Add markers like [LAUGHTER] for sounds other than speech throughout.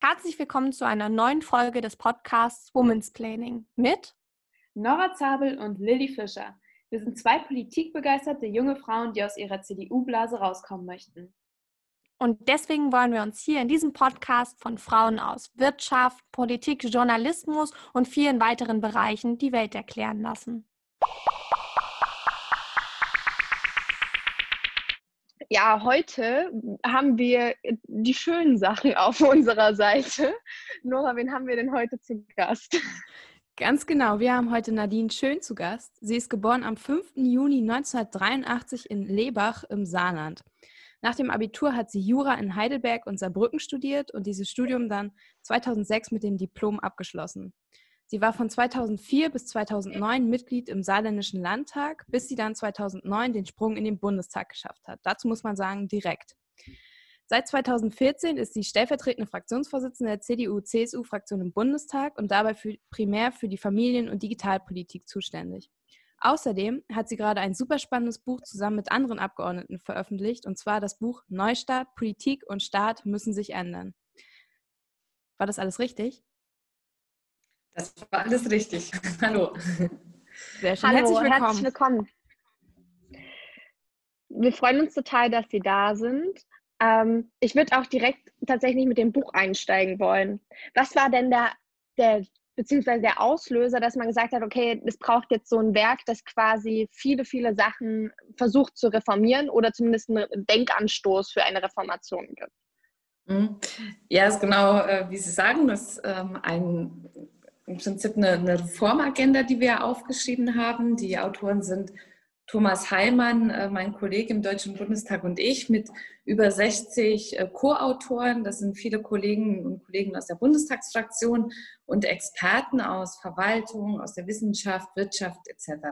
Herzlich willkommen zu einer neuen Folge des Podcasts Women's Planning mit Nora Zabel und Lilly Fischer. Wir sind zwei politikbegeisterte junge Frauen, die aus ihrer CDU-Blase rauskommen möchten. Und deswegen wollen wir uns hier in diesem Podcast von Frauen aus Wirtschaft, Politik, Journalismus und vielen weiteren Bereichen die Welt erklären lassen. Ja, heute haben wir die schönen Sachen auf [LAUGHS] unserer Seite. Nora, wen haben wir denn heute zu Gast? Ganz genau, wir haben heute Nadine Schön zu Gast. Sie ist geboren am 5. Juni 1983 in Lebach im Saarland. Nach dem Abitur hat sie Jura in Heidelberg und Saarbrücken studiert und dieses Studium dann 2006 mit dem Diplom abgeschlossen. Sie war von 2004 bis 2009 Mitglied im Saarländischen Landtag, bis sie dann 2009 den Sprung in den Bundestag geschafft hat. Dazu muss man sagen, direkt. Seit 2014 ist sie stellvertretende Fraktionsvorsitzende der CDU-CSU-Fraktion im Bundestag und dabei für, primär für die Familien- und Digitalpolitik zuständig. Außerdem hat sie gerade ein super spannendes Buch zusammen mit anderen Abgeordneten veröffentlicht, und zwar das Buch Neustart, Politik und Staat müssen sich ändern. War das alles richtig? Das war alles richtig. [LAUGHS] Hallo. Sehr schön. Hallo, herzlich willkommen. herzlich willkommen. Wir freuen uns total, dass Sie da sind. Ähm, ich würde auch direkt tatsächlich mit dem Buch einsteigen wollen. Was war denn der, der beziehungsweise der Auslöser, dass man gesagt hat, okay, es braucht jetzt so ein Werk, das quasi viele, viele Sachen versucht zu reformieren oder zumindest einen Denkanstoß für eine Reformation gibt? Mhm. Ja, ist genau, äh, wie Sie sagen, das ist ähm, ein, im Prinzip eine, eine Reformagenda, die wir aufgeschrieben haben. Die Autoren sind Thomas Heilmann, äh, mein Kollege im Deutschen Bundestag und ich mit über 60 äh, Co-Autoren. Das sind viele Kolleginnen und Kollegen aus der Bundestagsfraktion und Experten aus Verwaltung, aus der Wissenschaft, Wirtschaft etc.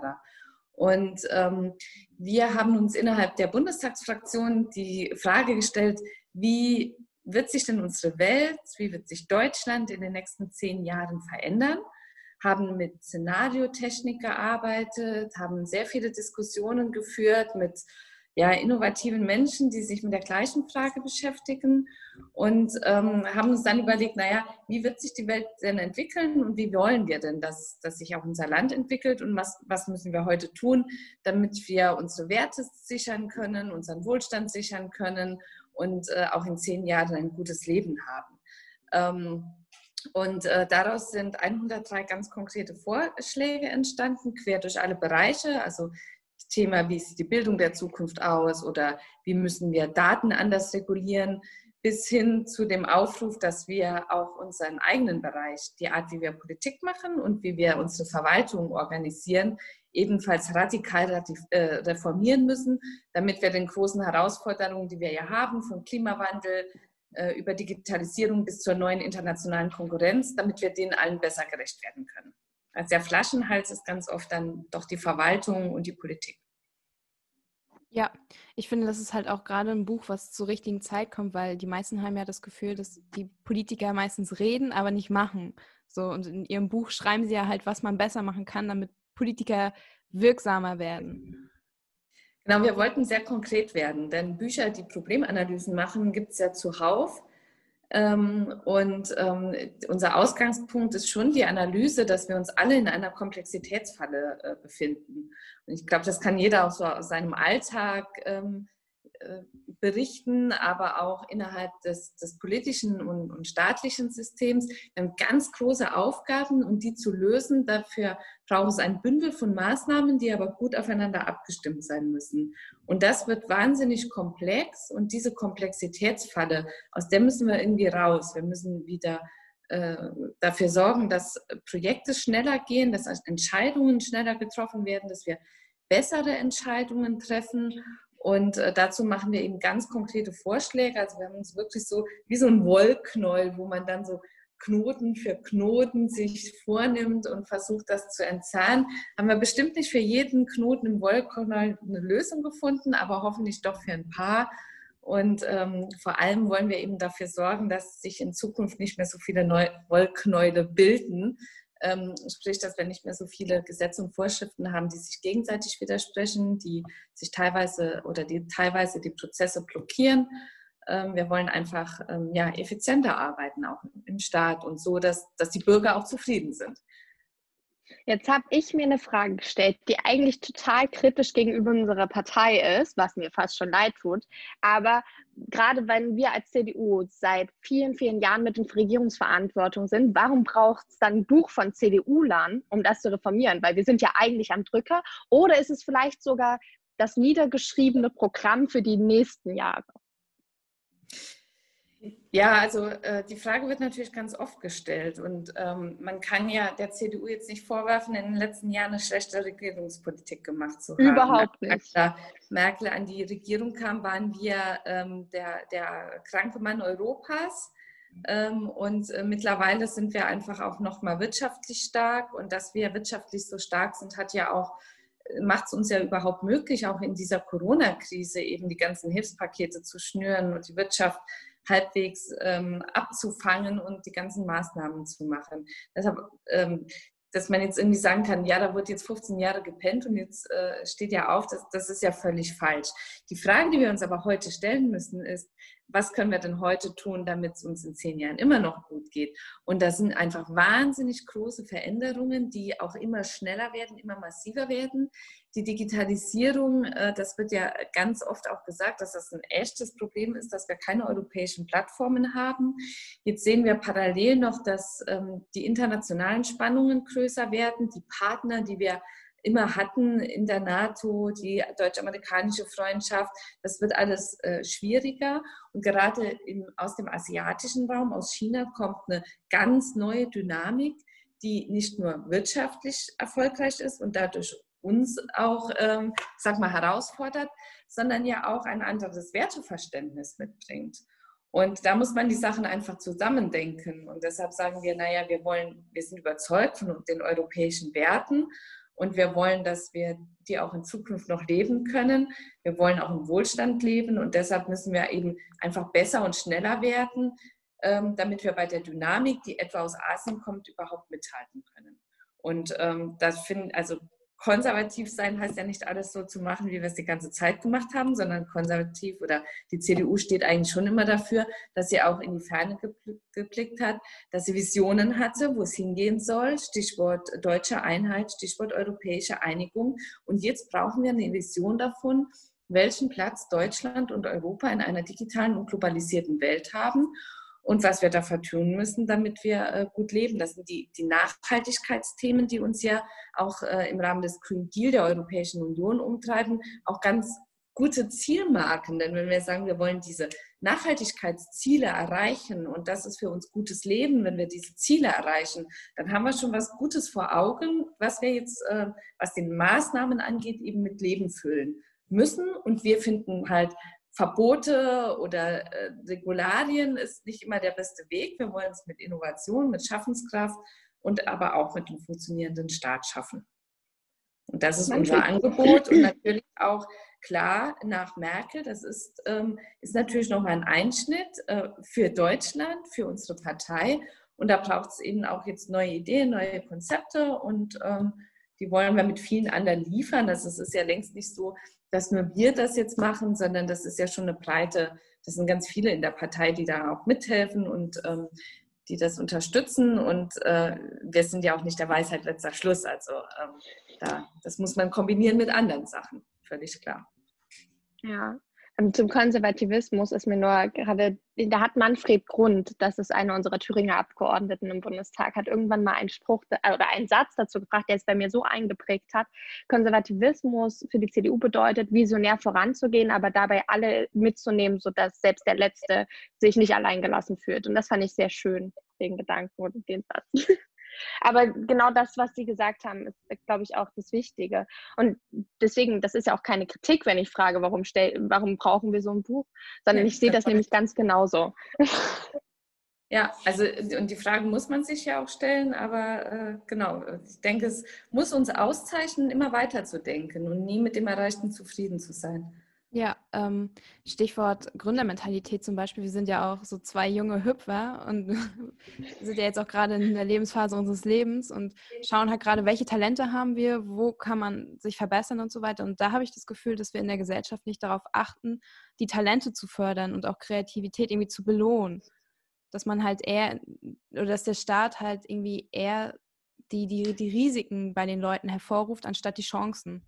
Und ähm, wir haben uns innerhalb der Bundestagsfraktion die Frage gestellt, wie wird sich denn unsere Welt, wie wird sich Deutschland in den nächsten zehn Jahren verändern? haben mit Szenariotechnik gearbeitet, haben sehr viele Diskussionen geführt mit ja, innovativen Menschen, die sich mit der gleichen Frage beschäftigen und ähm, haben uns dann überlegt, naja, wie wird sich die Welt denn entwickeln und wie wollen wir denn, dass, dass sich auch unser Land entwickelt und was, was müssen wir heute tun, damit wir unsere Werte sichern können, unseren Wohlstand sichern können und äh, auch in zehn Jahren ein gutes Leben haben. Ähm, und äh, daraus sind 103 ganz konkrete Vorschläge entstanden, quer durch alle Bereiche. Also das Thema, wie sieht die Bildung der Zukunft aus oder wie müssen wir Daten anders regulieren, bis hin zu dem Aufruf, dass wir auch unseren eigenen Bereich, die Art, wie wir Politik machen und wie wir unsere Verwaltung organisieren, ebenfalls radikal äh, reformieren müssen, damit wir den großen Herausforderungen, die wir ja haben, vom Klimawandel, äh, über Digitalisierung bis zur neuen internationalen Konkurrenz, damit wir denen allen besser gerecht werden können. Also der Flaschenhals ist ganz oft dann doch die Verwaltung und die Politik. Ja, ich finde, das ist halt auch gerade ein Buch, was zur richtigen Zeit kommt, weil die meisten haben ja das Gefühl, dass die Politiker meistens reden, aber nicht machen. So, und in ihrem Buch schreiben sie ja halt, was man besser machen kann, damit Politiker wirksamer werden. Genau, wir wollten sehr konkret werden, denn Bücher, die Problemanalysen machen, gibt es ja zuhauf. Ähm, und ähm, unser Ausgangspunkt ist schon die Analyse, dass wir uns alle in einer Komplexitätsfalle äh, befinden. Und ich glaube, das kann jeder auch so aus seinem Alltag ähm, äh, berichten, aber auch innerhalb des, des politischen und, und, staatlichen Systems. Wir haben ganz große Aufgaben und die zu lösen, dafür braucht es ein Bündel von Maßnahmen, die aber gut aufeinander abgestimmt sein müssen. Und das wird wahnsinnig komplex und diese Komplexitätsfalle, aus der müssen wir irgendwie raus. Wir müssen wieder äh, dafür sorgen, dass Projekte schneller gehen, dass Entscheidungen schneller getroffen werden, dass wir bessere Entscheidungen treffen und äh, dazu machen wir eben ganz konkrete Vorschläge. Also wir haben uns wirklich so wie so ein Wollknäuel, wo man dann so Knoten für Knoten sich vornimmt und versucht, das zu entzahnen. Haben wir bestimmt nicht für jeden Knoten im Wollknäuel eine Lösung gefunden, aber hoffentlich doch für ein paar. Und ähm, vor allem wollen wir eben dafür sorgen, dass sich in Zukunft nicht mehr so viele Neu Wollknäule bilden, ähm, sprich, dass wir nicht mehr so viele Gesetze und Vorschriften haben, die sich gegenseitig widersprechen, die sich teilweise oder die teilweise die Prozesse blockieren. Ähm, wir wollen einfach ähm, ja, effizienter arbeiten, auch im Staat und so, dass, dass die Bürger auch zufrieden sind. Jetzt habe ich mir eine Frage gestellt, die eigentlich total kritisch gegenüber unserer Partei ist, was mir fast schon leid tut. Aber gerade wenn wir als CDU seit vielen, vielen Jahren mit in Regierungsverantwortung sind, warum braucht es dann ein Buch von CDU-Lern, um das zu reformieren? Weil wir sind ja eigentlich am Drücker. Oder ist es vielleicht sogar das niedergeschriebene Programm für die nächsten Jahre? Ja, also äh, die Frage wird natürlich ganz oft gestellt und ähm, man kann ja der CDU jetzt nicht vorwerfen, in den letzten Jahren eine schlechte Regierungspolitik gemacht zu haben. Überhaupt nicht. Als Merkel an die Regierung kam, waren wir ähm, der, der kranke Mann Europas. Ähm, und äh, mittlerweile sind wir einfach auch noch mal wirtschaftlich stark. Und dass wir wirtschaftlich so stark sind, hat ja auch macht es uns ja überhaupt möglich, auch in dieser Corona-Krise eben die ganzen Hilfspakete zu schnüren und die Wirtschaft halbwegs ähm, abzufangen und die ganzen Maßnahmen zu machen. Deshalb, ähm, dass man jetzt irgendwie sagen kann, ja, da wird jetzt 15 Jahre gepennt und jetzt äh, steht ja auf, das, das ist ja völlig falsch. Die Frage, die wir uns aber heute stellen müssen, ist, was können wir denn heute tun, damit es uns in zehn Jahren immer noch gut geht? Und das sind einfach wahnsinnig große Veränderungen, die auch immer schneller werden, immer massiver werden. Die Digitalisierung, äh, das wird ja ganz oft auch gesagt, dass das ein echtes Problem ist, dass wir keine europäischen Plattformen haben. Jetzt sehen wir parallel noch, dass ähm, die internationalen Spannungen größer werden, die Partner, die wir immer hatten in der NATO, die deutsch-amerikanische Freundschaft. Das wird alles äh, schwieriger. Und gerade aus dem asiatischen Raum, aus China, kommt eine ganz neue Dynamik, die nicht nur wirtschaftlich erfolgreich ist und dadurch uns auch, ähm, sag mal, herausfordert, sondern ja auch ein anderes Werteverständnis mitbringt. Und da muss man die Sachen einfach zusammendenken. Und deshalb sagen wir, naja, wir wollen, wir sind überzeugt von den europäischen Werten und wir wollen, dass wir die auch in Zukunft noch leben können. Wir wollen auch im Wohlstand leben und deshalb müssen wir eben einfach besser und schneller werden, ähm, damit wir bei der Dynamik, die etwa aus Asien kommt, überhaupt mithalten können. Und ähm, das finden, also konservativ sein heißt ja nicht alles so zu machen, wie wir es die ganze Zeit gemacht haben, sondern konservativ oder die CDU steht eigentlich schon immer dafür, dass sie auch in die Ferne geblickt hat, dass sie Visionen hatte, wo es hingehen soll. Stichwort deutsche Einheit, Stichwort europäische Einigung. Und jetzt brauchen wir eine Vision davon, welchen Platz Deutschland und Europa in einer digitalen und globalisierten Welt haben und was wir dafür tun müssen, damit wir äh, gut leben. Das sind die, die Nachhaltigkeitsthemen, die uns ja auch äh, im Rahmen des Green Deal der Europäischen Union umtreiben, auch ganz gute Zielmarken. Denn wenn wir sagen, wir wollen diese Nachhaltigkeitsziele erreichen und das ist für uns gutes Leben, wenn wir diese Ziele erreichen, dann haben wir schon was Gutes vor Augen, was wir jetzt, äh, was den Maßnahmen angeht, eben mit Leben füllen müssen. Und wir finden halt Verbote oder äh, Regularien ist nicht immer der beste Weg. Wir wollen es mit Innovation, mit Schaffenskraft und aber auch mit einem funktionierenden Staat schaffen. Und das ist unser Angebot und [CLEARS THROAT] natürlich auch klar nach Merkel, das ist, ähm, ist natürlich nochmal ein Einschnitt äh, für Deutschland, für unsere Partei. Und da braucht es eben auch jetzt neue Ideen, neue Konzepte und ähm, die wollen wir mit vielen anderen liefern. Das ist ja längst nicht so, dass nur wir das jetzt machen, sondern das ist ja schon eine breite, das sind ganz viele in der Partei, die da auch mithelfen und ähm, die das unterstützen. Und äh, wir sind ja auch nicht der Weisheit letzter Schluss. Also ähm, da, das muss man kombinieren mit anderen Sachen, völlig klar. Ja, zum Konservativismus ist mir nur gerade, da hat Manfred Grund, das ist einer unserer Thüringer Abgeordneten im Bundestag, hat irgendwann mal einen Spruch oder einen Satz dazu gebracht, der es bei mir so eingeprägt hat. Konservativismus für die CDU bedeutet, visionär voranzugehen, aber dabei alle mitzunehmen, sodass selbst der Letzte sich nicht alleingelassen fühlt. Und das fand ich sehr schön, den Gedanken und den Satz. [LAUGHS] Aber genau das, was Sie gesagt haben, ist, glaube ich, auch das Wichtige. Und deswegen, das ist ja auch keine Kritik, wenn ich frage, warum, stell, warum brauchen wir so ein Buch, sondern ja, ich sehe das nämlich ganz genauso. Ja, also und die Frage muss man sich ja auch stellen, aber äh, genau, ich denke, es muss uns auszeichnen, immer weiter zu denken und nie mit dem Erreichten zufrieden zu sein. Ja, ähm, Stichwort Gründermentalität zum Beispiel. Wir sind ja auch so zwei junge Hüpfer und [LAUGHS] sind ja jetzt auch gerade in der Lebensphase unseres Lebens und schauen halt gerade, welche Talente haben wir, wo kann man sich verbessern und so weiter. Und da habe ich das Gefühl, dass wir in der Gesellschaft nicht darauf achten, die Talente zu fördern und auch Kreativität irgendwie zu belohnen. Dass man halt eher, oder dass der Staat halt irgendwie eher die, die, die Risiken bei den Leuten hervorruft, anstatt die Chancen.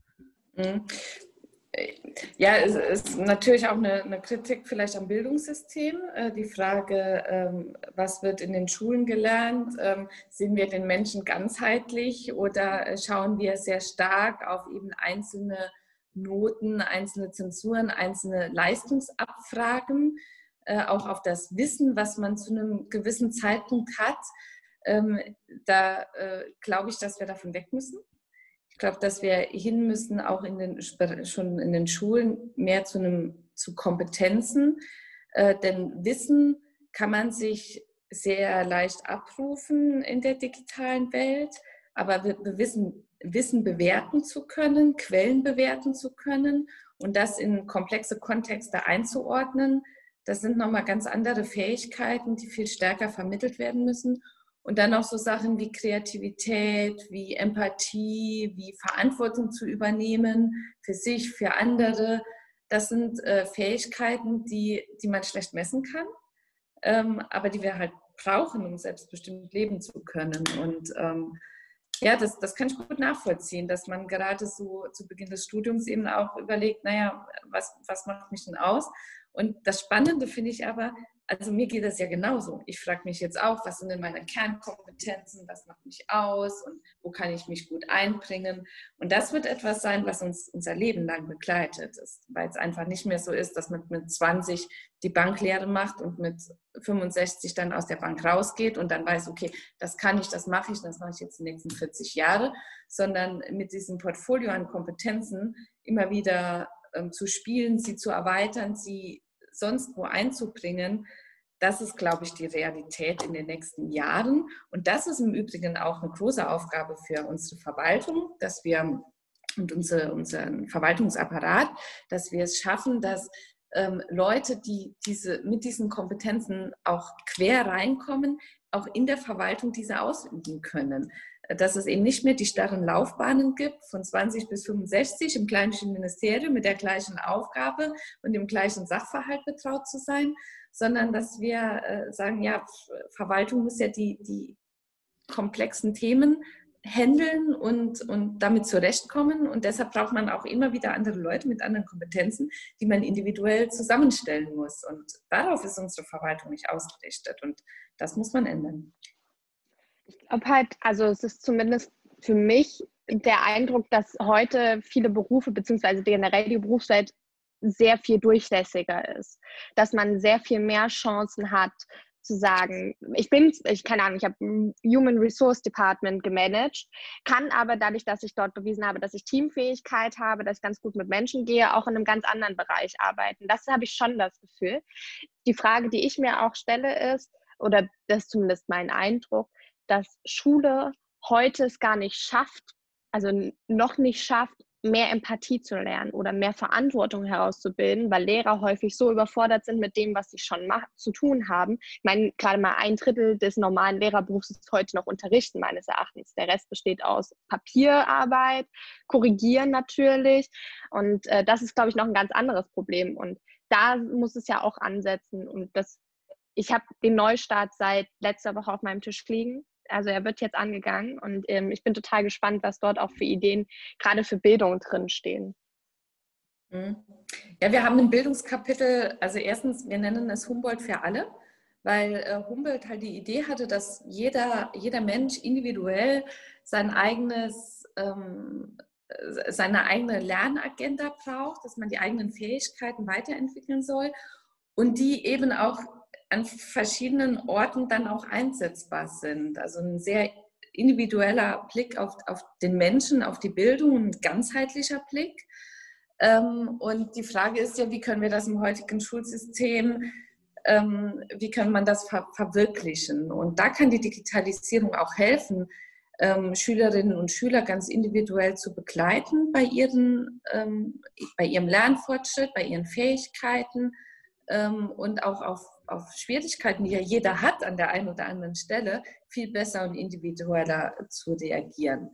Ja, es ist natürlich auch eine, eine, Kritik vielleicht am Bildungssystem. Äh, die Frage, ähm, was wird in den Schulen gelernt? Ähm, sehen wir den Menschen ganzheitlich oder äh, schauen wir sehr stark auf eben einzelne Noten, einzelne Zensuren, einzelne Leistungsabfragen, äh, auch auf das Wissen, was man zu einem gewissen Zeitpunkt hat? Ähm, da glaube ich, dass wir davon weg müssen. Ich glaube, dass wir hin müssen, auch in den, schon in den Schulen, mehr zu, einem, zu Kompetenzen. Äh, denn Wissen kann man sich sehr leicht abrufen in der digitalen Welt, aber wir, wir wissen, Wissen bewerten zu können, Quellen bewerten zu können und das in komplexe Kontexte einzuordnen, das sind nochmal ganz andere Fähigkeiten, die viel stärker vermittelt werden müssen. Und dann auch so Sachen wie Kreativität, wie Empathie, wie Verantwortung zu übernehmen für sich, für andere. Das sind äh, Fähigkeiten, die, die man schlecht messen kann, ähm, aber die wir halt brauchen, um selbstbestimmt leben zu können. Und ähm, ja, das, das kann ich gut nachvollziehen, dass man gerade so zu Beginn des Studiums eben auch überlegt, naja, was, was macht mich denn aus? Und das Spannende finde ich aber, also mir geht das ja genauso. Ich frage mich jetzt auch, was sind denn meine Kernkompetenzen, was macht mich aus und wo kann ich mich gut einbringen. Und das wird etwas sein, was uns unser Leben lang begleitet, weil es einfach nicht mehr so ist, dass man mit 20 die Banklehre macht und mit 65 dann aus der Bank rausgeht und dann weiß, okay, das kann ich, das mache ich, das mache ich jetzt die nächsten 40 Jahre, sondern mit diesem Portfolio an Kompetenzen immer wieder ähm, zu spielen, sie zu erweitern, sie sonst wo einzubringen, das ist, glaube ich, die Realität in den nächsten Jahren. Und das ist im Übrigen auch eine große Aufgabe für unsere Verwaltung, dass wir und unsere, unseren Verwaltungsapparat, dass wir es schaffen, dass ähm, Leute, die diese, mit diesen Kompetenzen auch quer reinkommen, auch in der Verwaltung diese ausüben können dass es eben nicht mehr die starren Laufbahnen gibt von 20 bis 65 im gleichen Ministerium mit der gleichen Aufgabe und dem gleichen Sachverhalt betraut zu sein, sondern dass wir äh, sagen, ja, Verwaltung muss ja die, die komplexen Themen handeln und, und damit zurechtkommen. Und deshalb braucht man auch immer wieder andere Leute mit anderen Kompetenzen, die man individuell zusammenstellen muss. Und darauf ist unsere Verwaltung nicht ausgerichtet. Und das muss man ändern. Ich glaube halt, also es ist zumindest für mich der Eindruck, dass heute viele Berufe, beziehungsweise generell die Berufswelt sehr viel durchlässiger ist. Dass man sehr viel mehr Chancen hat, zu sagen, ich bin, ich keine Ahnung, ich habe Human Resource Department gemanagt, kann aber dadurch, dass ich dort bewiesen habe, dass ich Teamfähigkeit habe, dass ich ganz gut mit Menschen gehe, auch in einem ganz anderen Bereich arbeiten. Das habe ich schon das Gefühl. Die Frage, die ich mir auch stelle, ist, oder das ist zumindest mein Eindruck, dass Schule heute es gar nicht schafft, also noch nicht schafft, mehr Empathie zu lernen oder mehr Verantwortung herauszubilden, weil Lehrer häufig so überfordert sind mit dem, was sie schon zu tun haben. Ich meine, gerade mal ein Drittel des normalen Lehrerberufs ist heute noch Unterrichten, meines Erachtens. Der Rest besteht aus Papierarbeit, Korrigieren natürlich. Und äh, das ist, glaube ich, noch ein ganz anderes Problem. Und da muss es ja auch ansetzen. Und das, ich habe den Neustart seit letzter Woche auf meinem Tisch liegen also er wird jetzt angegangen und ähm, ich bin total gespannt, was dort auch für Ideen gerade für Bildung drinstehen. Mhm. Ja, wir haben ein Bildungskapitel, also erstens, wir nennen es Humboldt für alle, weil äh, Humboldt halt die Idee hatte, dass jeder, jeder Mensch individuell sein eigenes, ähm, seine eigene Lernagenda braucht, dass man die eigenen Fähigkeiten weiterentwickeln soll und die eben auch an verschiedenen Orten dann auch einsetzbar sind. Also ein sehr individueller Blick auf, auf den Menschen, auf die Bildung, ein ganzheitlicher Blick. Ähm, und die Frage ist ja, wie können wir das im heutigen Schulsystem, ähm, wie kann man das ver verwirklichen? Und da kann die Digitalisierung auch helfen, ähm, Schülerinnen und Schüler ganz individuell zu begleiten bei, ihren, bei ihrem Lernfortschritt, bei ihren Fähigkeiten und auch auf, auf Schwierigkeiten, die ja jeder hat an der einen oder anderen Stelle, viel besser und individueller zu reagieren.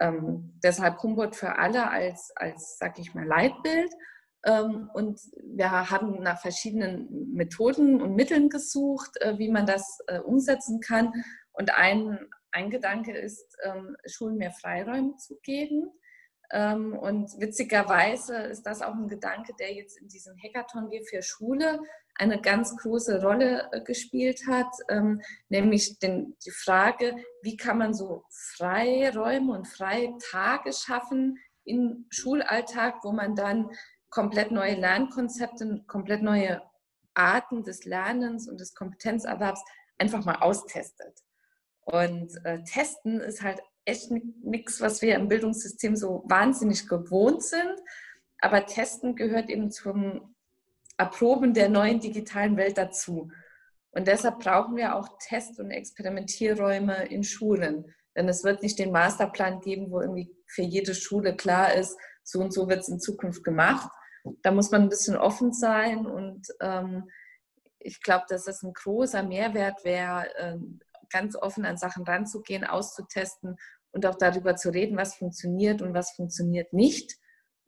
Ähm, deshalb Humboldt für alle als, als sag ich mal, Leitbild. Ähm, und wir haben nach verschiedenen Methoden und Mitteln gesucht, äh, wie man das äh, umsetzen kann. Und ein, ein Gedanke ist, ähm, Schulen mehr Freiräume zu geben. Ähm, und witzigerweise ist das auch ein Gedanke, der jetzt in diesem Hackathon wie für Schule eine ganz große Rolle äh, gespielt hat, ähm, nämlich den, die Frage, wie kann man so Freiräume und freie Tage schaffen im Schulalltag, wo man dann komplett neue Lernkonzepte, komplett neue Arten des Lernens und des Kompetenzerwerbs einfach mal austestet. Und äh, testen ist halt echt nichts, was wir im Bildungssystem so wahnsinnig gewohnt sind. Aber testen gehört eben zum Erproben der neuen digitalen Welt dazu. Und deshalb brauchen wir auch Test- und Experimentierräume in Schulen. Denn es wird nicht den Masterplan geben, wo irgendwie für jede Schule klar ist, so und so wird es in Zukunft gemacht. Da muss man ein bisschen offen sein und ähm, ich glaube, dass das ein großer Mehrwert wäre, ähm, ganz offen an Sachen ranzugehen, auszutesten und auch darüber zu reden, was funktioniert und was funktioniert nicht.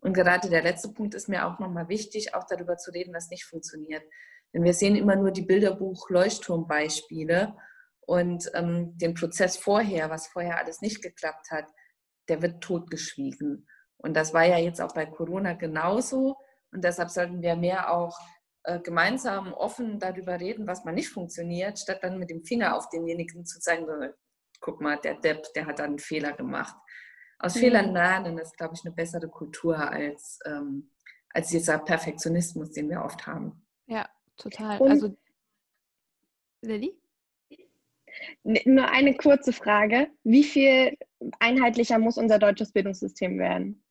Und gerade der letzte Punkt ist mir auch nochmal wichtig, auch darüber zu reden, was nicht funktioniert. Denn wir sehen immer nur die Bilderbuch-Leuchtturm-Beispiele und ähm, den Prozess vorher, was vorher alles nicht geklappt hat, der wird totgeschwiegen. Und das war ja jetzt auch bei Corona genauso. Und deshalb sollten wir mehr auch äh, gemeinsam offen darüber reden, was mal nicht funktioniert, statt dann mit dem Finger auf denjenigen zu zeigen, guck mal, der Depp, der hat da einen Fehler gemacht. Aus mhm. Fehlern lernen ist, glaube ich, eine bessere Kultur als, ähm, als dieser Perfektionismus, den wir oft haben. Ja, total. Und also, Lilly? Nur eine kurze Frage. Wie viel einheitlicher muss unser deutsches Bildungssystem werden?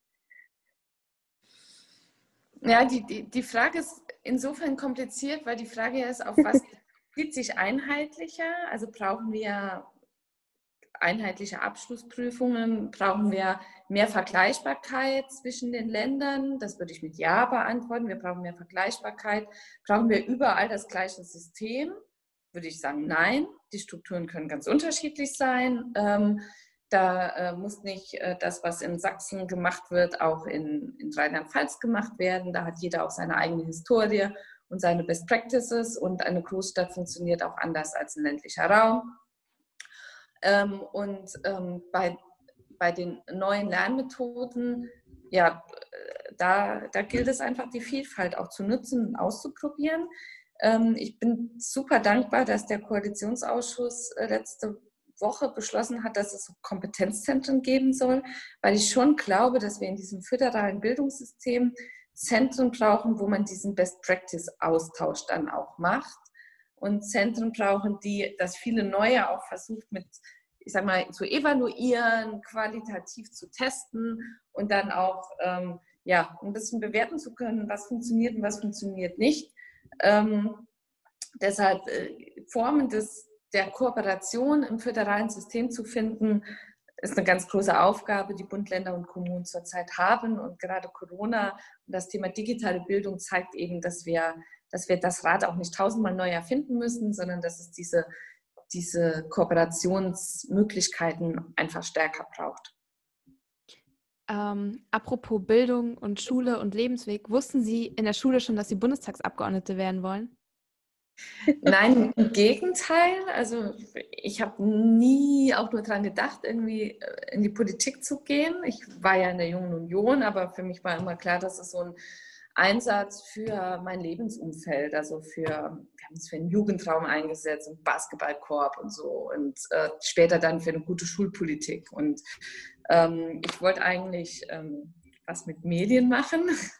Ja, die, die, die Frage ist insofern kompliziert, weil die Frage ist, auf was [LAUGHS] zieht sich einheitlicher? Also brauchen wir einheitliche Abschlussprüfungen? Brauchen wir mehr Vergleichbarkeit zwischen den Ländern? Das würde ich mit Ja beantworten. Wir brauchen mehr Vergleichbarkeit. Brauchen wir überall das gleiche System? Würde ich sagen, nein. Die Strukturen können ganz unterschiedlich sein. Ähm, da äh, muss nicht äh, das, was in Sachsen gemacht wird, auch in, in Rheinland-Pfalz gemacht werden. Da hat jeder auch seine eigene Historie und seine Best Practices und eine Großstadt funktioniert auch anders als ein ländlicher Raum. Ähm, und ähm, bei, bei den neuen Lernmethoden, ja, da, da gilt es einfach, die Vielfalt auch zu nutzen und auszuprobieren. Ähm, ich bin super dankbar, dass der Koalitionsausschuss äh, letzte Woche beschlossen hat, dass es Kompetenzzentren geben soll, weil ich schon glaube, dass wir in diesem föderalen Bildungssystem Zentren brauchen, wo man diesen Best-Practice-Austausch dann auch macht und Zentren brauchen, die das viele Neue auch versucht mit, ich sag mal, zu evaluieren, qualitativ zu testen und dann auch ähm, ja, ein bisschen bewerten zu können, was funktioniert und was funktioniert nicht. Ähm, deshalb äh, Formen des der Kooperation im föderalen System zu finden, ist eine ganz große Aufgabe, die Bund, Länder und Kommunen zurzeit haben. Und gerade Corona und das Thema digitale Bildung zeigt eben, dass wir, dass wir das Rad auch nicht tausendmal neu erfinden müssen, sondern dass es diese, diese Kooperationsmöglichkeiten einfach stärker braucht. Ähm, apropos Bildung und Schule und Lebensweg, wussten Sie in der Schule schon, dass Sie Bundestagsabgeordnete werden wollen? Nein, im Gegenteil. Also ich habe nie auch nur daran gedacht, irgendwie äh, in die Politik zu gehen. Ich war ja in der Jungen Union, aber für mich war immer klar, dass es so ein Einsatz für mein Lebensumfeld, also für, wir haben uns für einen Jugendraum eingesetzt, einen Basketballkorb und so und äh, später dann für eine gute Schulpolitik. Und ähm, ich wollte eigentlich ähm, was mit Medien machen [LAUGHS]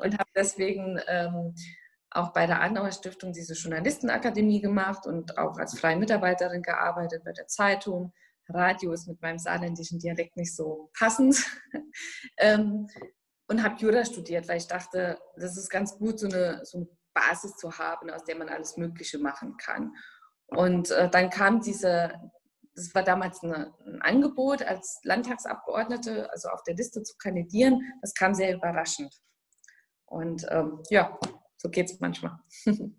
und habe deswegen ähm, auch bei der Andauer Stiftung diese Journalistenakademie gemacht und auch als freie Mitarbeiterin gearbeitet bei der Zeitung. Radio ist mit meinem saarländischen Dialekt nicht so passend. [LAUGHS] ähm, und habe Jura studiert, weil ich dachte, das ist ganz gut, so eine, so eine Basis zu haben, aus der man alles Mögliche machen kann. Und äh, dann kam diese, das war damals eine, ein Angebot, als Landtagsabgeordnete, also auf der Liste zu kandidieren. Das kam sehr überraschend. Und ähm, ja, so geht es manchmal. [LAUGHS]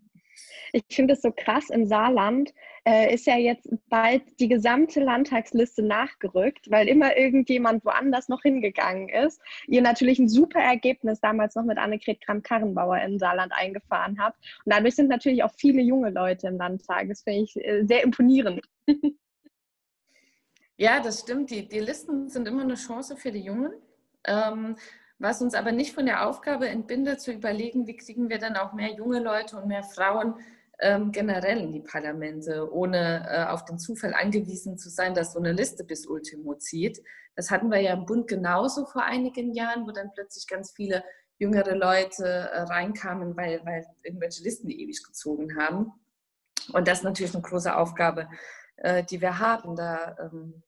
Ich finde es so krass, im Saarland äh, ist ja jetzt bald die gesamte Landtagsliste nachgerückt, weil immer irgendjemand woanders noch hingegangen ist. Ihr natürlich ein super Ergebnis damals noch mit Annegret Kramp-Karrenbauer in Saarland eingefahren habt. Und dadurch sind natürlich auch viele junge Leute im Landtag. Das finde ich äh, sehr imponierend. [LAUGHS] Ja, das stimmt. Die, die Listen sind immer eine Chance für die Jungen. Ähm, was uns aber nicht von der Aufgabe entbindet, zu überlegen, wie kriegen wir dann auch mehr junge Leute und mehr Frauen ähm, generell in die Parlamente, ohne äh, auf den Zufall angewiesen zu sein, dass so eine Liste bis Ultimo zieht. Das hatten wir ja im Bund genauso vor einigen Jahren, wo dann plötzlich ganz viele jüngere Leute äh, reinkamen, weil, weil irgendwelche Listen ewig gezogen haben. Und das ist natürlich eine große Aufgabe, äh, die wir haben. Da ähm,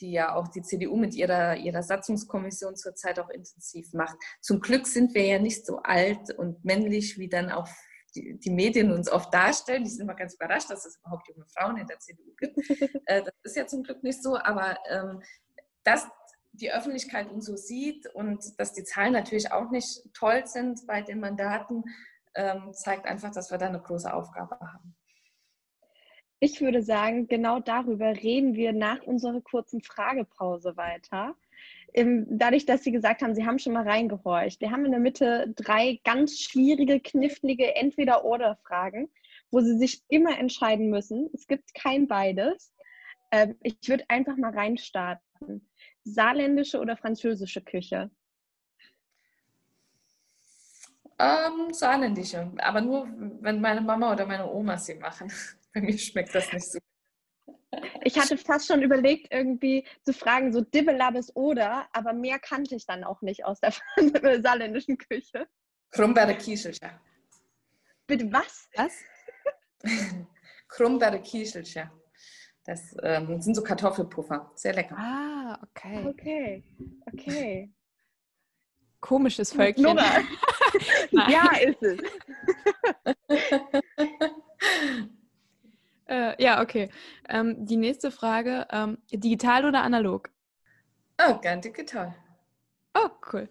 die ja auch die CDU mit ihrer, ihrer Satzungskommission zurzeit auch intensiv macht. Zum Glück sind wir ja nicht so alt und männlich, wie dann auch die, die Medien uns oft darstellen. Die sind immer ganz überrascht, dass es überhaupt junge Frauen in der CDU gibt. [LAUGHS] Äh, das ist ja zum Glück nicht so, aber ähm, dass die Öffentlichkeit uns so sieht und dass die Zahlen natürlich auch nicht toll sind bei den Mandaten, ähm, zeigt einfach, dass wir da eine große Aufgabe haben. Ich würde sagen, genau darüber reden wir nach unserer kurzen Fragepause weiter. Dadurch, dass Sie gesagt haben, Sie haben schon mal reingehorcht. Wir haben in der Mitte drei ganz schwierige, knifflige Entweder-Oder-Fragen, wo Sie sich immer entscheiden müssen. Es gibt kein beides. Ähm, ich würde einfach mal reinstarten. Saarländische oder französische Küche? Ähm, saarländische, aber nur, wenn meine Mama oder meine Oma sie machen. [LAUGHS] Bei mir schmeckt das nicht so. Ich hatte fast schon überlegt, irgendwie zu fragen, so Dibbelabes oder, aber mehr kannte ich dann auch nicht aus der [LAUGHS] saarländischen Küche. Krummbeere Kieselcha. Bitte was? Was? [LAUGHS] Kieselcha. Das ähm, sind so Kartoffelpuffer. Sehr lecker. Ah, okay. Okay, okay. Komisches Völkchen. [LAUGHS] ja, ist es. Äh, ja, okay. Ähm, die nächste Frage: ähm, digital oder analog? Oh, gern digital. Oh, cool.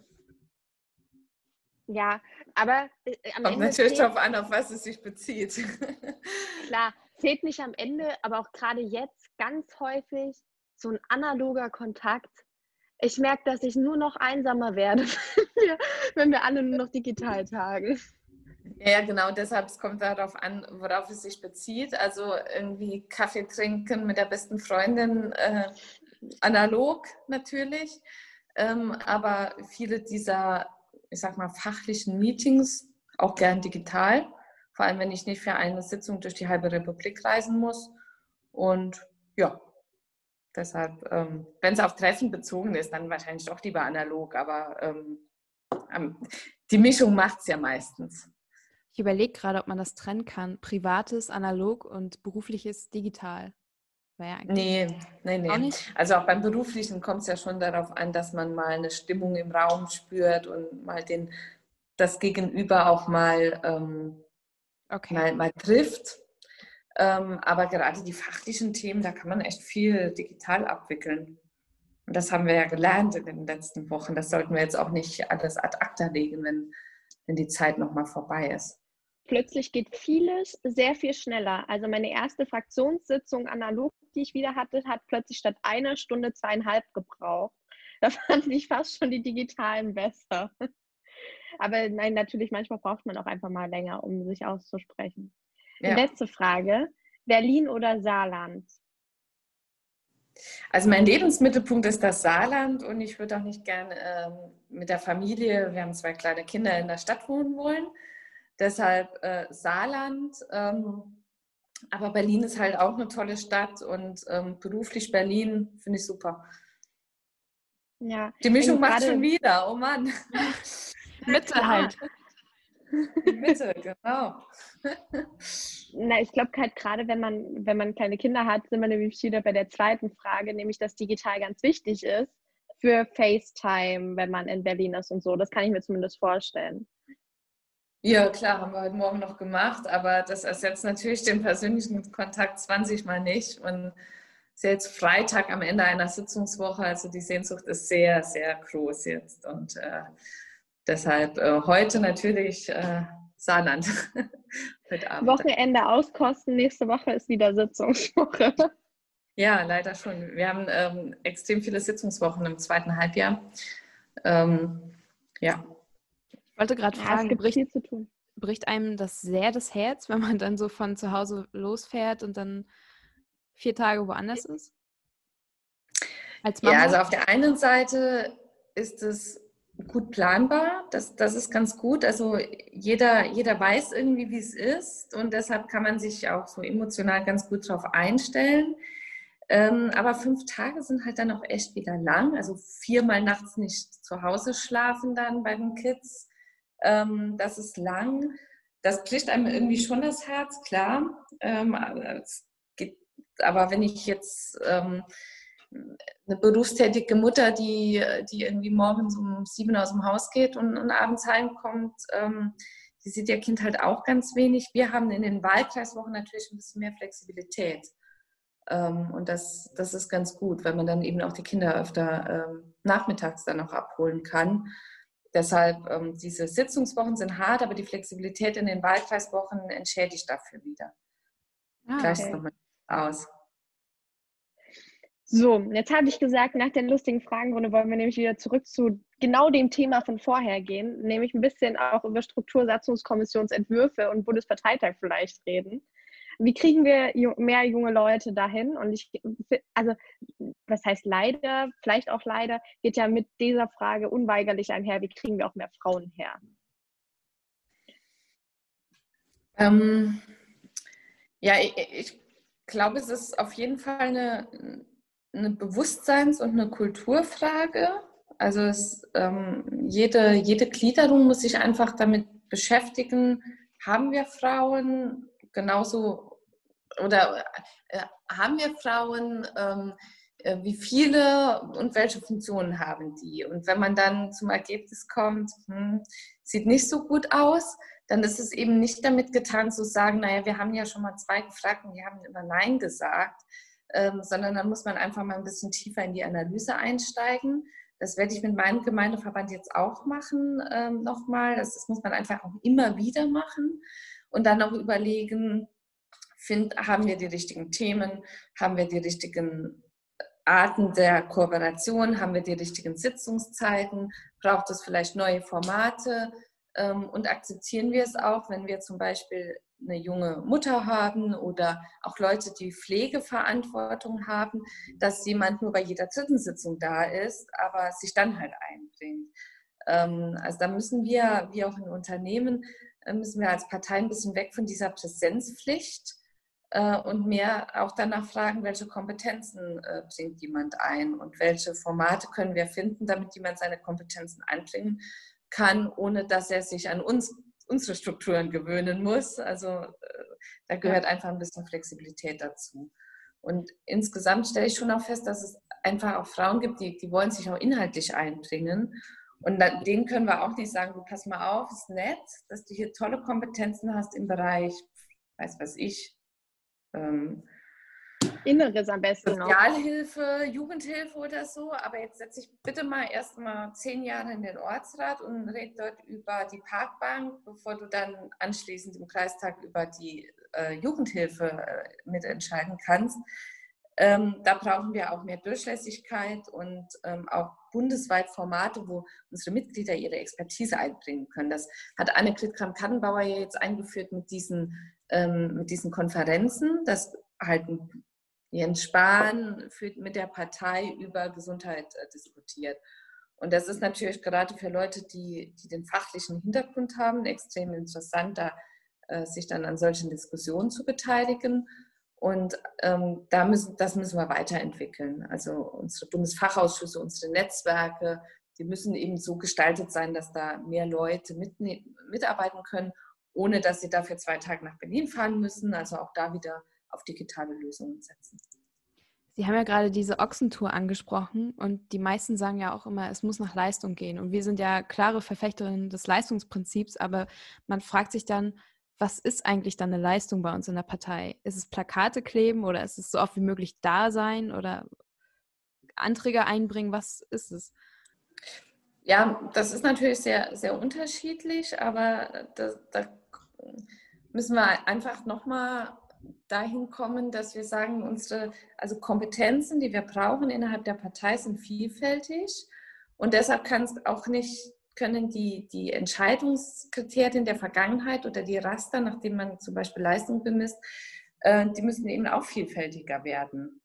Ja, aber äh, am Kommt Ende natürlich darauf an, auf was es sich bezieht. [LAUGHS] Klar, zählt nicht am Ende, aber auch gerade jetzt ganz häufig so ein analoger Kontakt. Ich merke, dass ich nur noch einsamer werde, [LAUGHS] wenn wir, wenn wir alle nur noch digital tagen. Ja, genau, deshalb es kommt darauf an, worauf es sich bezieht. Also irgendwie Kaffee trinken mit der besten Freundin, äh, analog natürlich, ähm, aber viele dieser, ich sag mal, fachlichen Meetings auch gern digital, vor allem wenn ich nicht für eine Sitzung durch die halbe Republik reisen muss. Und ja, deshalb, ähm, wenn es auf Treffen bezogen ist, dann wahrscheinlich doch lieber analog, aber ähm, die Mischung macht es ja meistens. Ich überlege gerade, ob man das trennen kann. Privates, analog und berufliches, digital. Ja nee, nee, nee. Also auch beim Beruflichen kommt es ja schon darauf an, dass man mal eine Stimmung im Raum spürt und mal den, das Gegenüber auch mal, ähm, okay. mal, mal trifft. Ähm, aber gerade die fachlichen Themen, da kann man echt viel digital abwickeln. Und das haben wir ja gelernt in den letzten Wochen. Das sollten wir jetzt auch nicht alles ad acta legen, wenn, wenn die Zeit nochmal vorbei ist plötzlich geht vieles sehr viel schneller. Also meine erste Fraktionssitzung analog, die ich wieder hatte, hat plötzlich statt einer Stunde zweieinhalb gebraucht. [LAUGHS] Da fand ich fast schon die digitalen besser. [LAUGHS] Aber nein, natürlich, manchmal braucht man auch einfach mal länger, um sich auszusprechen. Ja. Letzte Frage. Berlin oder Saarland? Also mein Lebensmittelpunkt ist das Saarland und ich würde auch nicht gerne ähm, mit der Familie, wir haben zwei kleine Kinder, in der Stadt wohnen wollen. Deshalb äh, Saarland. Ähm, aber Berlin ist halt auch eine tolle Stadt und ähm, beruflich Berlin finde ich super. Ja. Die Mischung macht schon wieder, oh Mann. [LAUGHS] Mitte halt. [LAUGHS] Mitte, genau. [LAUGHS] Na, ich glaube halt gerade, wenn man, wenn man kleine Kinder hat, sind wir nämlich wieder bei der zweiten Frage, nämlich dass digital ganz wichtig ist für FaceTime, wenn man in Berlin ist und so. Das kann ich mir zumindest vorstellen. Ja, klar, haben wir heute Morgen noch gemacht, aber das ersetzt natürlich den persönlichen Kontakt 20 Mal nicht. Und ist jetzt Freitag am Ende einer Sitzungswoche, also die Sehnsucht ist sehr, sehr groß jetzt. Und äh, deshalb äh, heute natürlich äh, Saarland. [LAUGHS] heute Abend. Wochenende auskosten, nächste Woche ist wieder Sitzungswoche. [LAUGHS] Ja, leider schon. Wir haben ähm, extrem viele Sitzungswochen im zweiten Halbjahr. Ähm, ja. Ich wollte gerade fragen, ja, bricht, bricht einem das sehr das Herz, wenn man dann so von zu Hause losfährt und dann vier Tage woanders ist? Als Mama? Ja, also auf der einen Seite ist es gut planbar. Das, das ist ganz gut. Also jeder, jeder weiß irgendwie, wie es ist und deshalb kann man sich auch so emotional ganz gut darauf einstellen. Ähm, aber fünf Tage sind halt dann auch echt wieder lang. Also viermal nachts nicht zu Hause schlafen dann bei den Kids. Ähm, das ist lang. Das bricht einem irgendwie schon das Herz, klar. Ähm, geht, aber wenn ich jetzt ähm, eine berufstätige Mutter, die, die irgendwie morgens um sieben aus dem Haus geht und, und abends heimkommt, ähm, die sieht ihr Kind halt auch ganz wenig. Wir haben in den Wahlkreiswochen natürlich ein bisschen mehr Flexibilität. Ähm, und das, das ist ganz gut, weil man dann eben auch die Kinder öfter ähm, nachmittags dann noch abholen kann. Deshalb, ähm, diese Sitzungswochen sind hart, aber die Flexibilität in den Wahlkreiswochen entschädigt dafür wieder. Ah, Gleich okay. nochmal aus. So, jetzt habe ich gesagt, nach der lustigen Fragenrunde wollen wir nämlich wieder zurück zu genau dem Thema von vorher gehen, nämlich ein bisschen auch über Struktursatzungskommissionsentwürfe und Bundesparteitag vielleicht reden wie kriegen wir mehr junge Leute dahin? Und ich, also, was heißt leider, vielleicht auch leider, geht ja mit dieser Frage unweigerlich einher, wie kriegen wir auch mehr Frauen her? Ähm, ja, ich, ich, glaube, es ist auf jeden Fall eine, eine Bewusstseins- und eine Kulturfrage. Also es, ähm, jede, jede Gliederung muss sich einfach damit beschäftigen, haben wir Frauen, genauso oder äh, haben wir Frauen, ähm, äh, wie viele und welche Funktionen haben die? Und wenn man dann zum Ergebnis kommt, hm, sieht nicht so gut aus, dann ist es eben nicht damit getan zu sagen, naja, wir haben ja schon mal zwei gefragt und die haben immer Nein gesagt, ähm, sondern dann muss man einfach mal ein bisschen tiefer in die Analyse einsteigen. Das werde ich mit meinem Gemeindeverband jetzt auch machen, ähm, nochmal. Das, das muss man einfach auch immer wieder machen und dann auch überlegen, find, haben wir die richtigen Themen, haben wir die richtigen Arten der Kooperation, haben wir die richtigen Sitzungszeiten, braucht es vielleicht neue Formate? Ähm, und akzeptieren wir es auch, wenn wir zum Beispiel eine junge Mutter haben oder auch Leute, die Pflegeverantwortung haben, dass jemand nur bei jeder dritten Sitzung da ist, aber sich dann halt einbringt. Ähm, also da müssen wir, wie auch in Unternehmen, äh, müssen wir als Partei ein bisschen weg von dieser Präsenzpflicht äh, und mehr auch danach fragen, welche Kompetenzen äh, bringt jemand ein und welche Formate können wir finden, damit jemand seine Kompetenzen einbringen kann, ohne dass er sich an uns, unsere Strukturen gewöhnen muss. Also da gehört einfach ein bisschen Flexibilität dazu. Und insgesamt stelle ich schon auch fest, dass es einfach auch Frauen gibt, die, die wollen sich auch inhaltlich einbringen. Und dann, denen können wir auch nicht sagen, du pass mal auf, ist nett, dass du hier tolle Kompetenzen hast im Bereich, weiß was ich, ähm, Inneres am besten Sozialhilfe, noch. Jugendhilfe oder so. Aber jetzt setze ich bitte mal erst mal zehn Jahre in den Ortsrat und rede dort über die Parkbank, bevor du dann anschließend im Kreistag über die äh, Jugendhilfe äh, mitentscheiden kannst. Ähm, da brauchen wir auch mehr Durchlässigkeit und ähm, auch bundesweit Formate, wo unsere Mitglieder ihre Expertise einbringen können. Das hat Annegret Kramp-Karrenbauer ja jetzt eingeführt mit diesen, ähm, mit diesen Konferenzen, dass halt Jens Spahn führt mit der Partei über Gesundheit äh, diskutiert. Und das ist natürlich gerade für Leute, die, die den fachlichen Hintergrund haben, extrem interessant, da äh, sich dann an solchen Diskussionen zu beteiligen. Und ähm, da müssen, das müssen wir weiterentwickeln. Also unsere Bundesfachausschüsse, unsere Netzwerke, die müssen eben so gestaltet sein, dass da mehr Leute mit, mitarbeiten können, ohne dass sie dafür zwei Tage nach Berlin fahren müssen. Also auch da wieder auf digitale Lösungen setzen. Sie haben ja gerade diese Ochsentour angesprochen und die meisten sagen ja auch immer, es muss nach Leistung gehen. Und wir sind ja klare Verfechterinnen des Leistungsprinzips, aber man fragt sich dann, was ist eigentlich dann eine Leistung bei uns in der Partei? Ist es Plakate kleben oder ist es so oft wie möglich da sein oder Anträge einbringen? Was ist es? Ja, das ist natürlich sehr, sehr unterschiedlich, aber da, da müssen wir einfach nochmal dahin kommen, dass wir sagen, unsere also Kompetenzen, die wir brauchen innerhalb der Partei, sind vielfältig. Und deshalb kann es auch nicht können die, die Entscheidungskriterien der Vergangenheit oder die Raster, nach denen man zum Beispiel Leistung bemisst, äh, die müssen eben auch vielfältiger werden.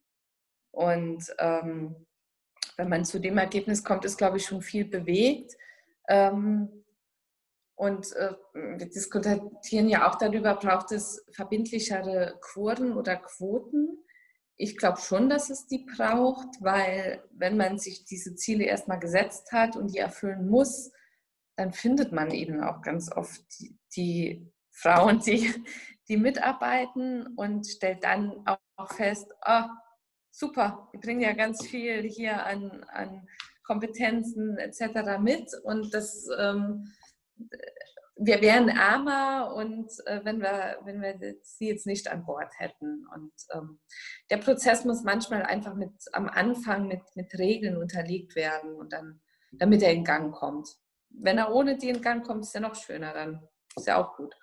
Und ähm, wenn man zu dem Ergebnis kommt, ist, glaube ich, schon viel bewegt. Ähm, und äh, wir diskutieren ja auch darüber, braucht es verbindlichere Quoren oder Quoten. Ich glaube schon, dass es die braucht, weil wenn man sich diese Ziele erstmal gesetzt hat und die erfüllen muss, dann findet man eben auch ganz oft die, die Frauen, die, die mitarbeiten und stellt dann auch fest, oh, super, die bringen ja ganz viel hier an, an Kompetenzen etc. mit und das, ähm, wir wären ärmer und äh, wenn, wir, wenn wir sie jetzt nicht an Bord hätten. Und ähm, der Prozess muss manchmal einfach mit am Anfang mit, mit Regeln unterlegt werden und dann, damit er in Gang kommt wenn er ohne die in Gang kommt, ist er noch schöner, dann ist er auch gut.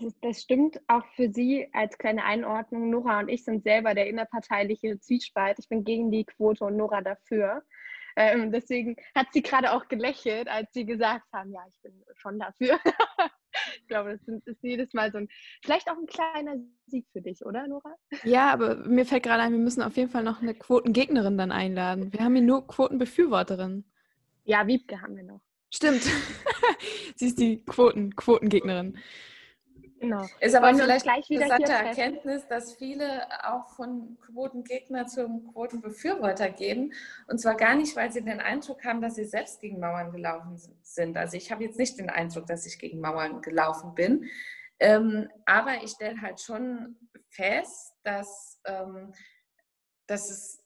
Das, das, stimmt auch für Sie als kleine Einordnung. Nora und ich sind selber der innerparteiliche Zwiespalt. Ich bin gegen die Quote und Nora dafür. Ähm, deswegen hat sie gerade auch gelächelt, als sie gesagt haben, ja, ich bin schon dafür. [LAUGHS] ich glaube, das ist jedes Mal so ein, vielleicht auch ein kleiner Sieg für dich, oder, Nora? Ja, aber mir fällt gerade ein, wir müssen auf jeden Fall noch eine Quotengegnerin dann einladen. Wir haben hier nur Quotenbefürworterinnen. Ja, Wiebke haben wir noch. Stimmt. [LAUGHS] Sie ist die Quoten, Quotengegnerin. Genau. Ist aber vielleicht gleich wieder interessante Erkenntnis, dass viele auch von Quotengegner zum Quotenbefürworter gehen. Und zwar gar nicht, weil sie den Eindruck haben, dass sie selbst gegen Mauern gelaufen sind. Also ich habe jetzt nicht den Eindruck, dass ich gegen Mauern gelaufen bin. Ähm, aber ich stelle halt schon fest, dass, ähm, dass, es,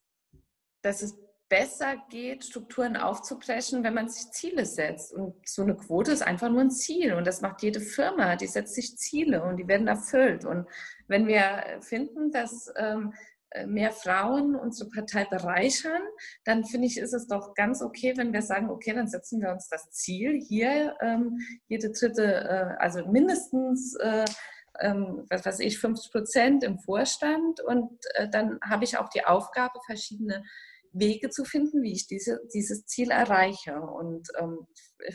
dass es besser geht, Strukturen aufzubrechen, wenn man sich Ziele setzt. Und so eine Quote ist einfach nur ein Ziel. Und das macht jede Firma. Die setzt sich Ziele und die werden erfüllt. Und wenn wir finden, dass ähm, mehr Frauen unsere Partei bereichern, dann finde ich, ist es doch ganz okay, wenn wir sagen, okay, dann setzen wir uns das Ziel, hier ähm, jede dritte, äh, also mindestens äh, ähm, was weiß ich, 50 Prozent im Vorstand und äh, dann habe ich auch die Aufgabe, verschiedene Wege zu finden, wie ich diese, dieses Ziel erreiche. Und ähm,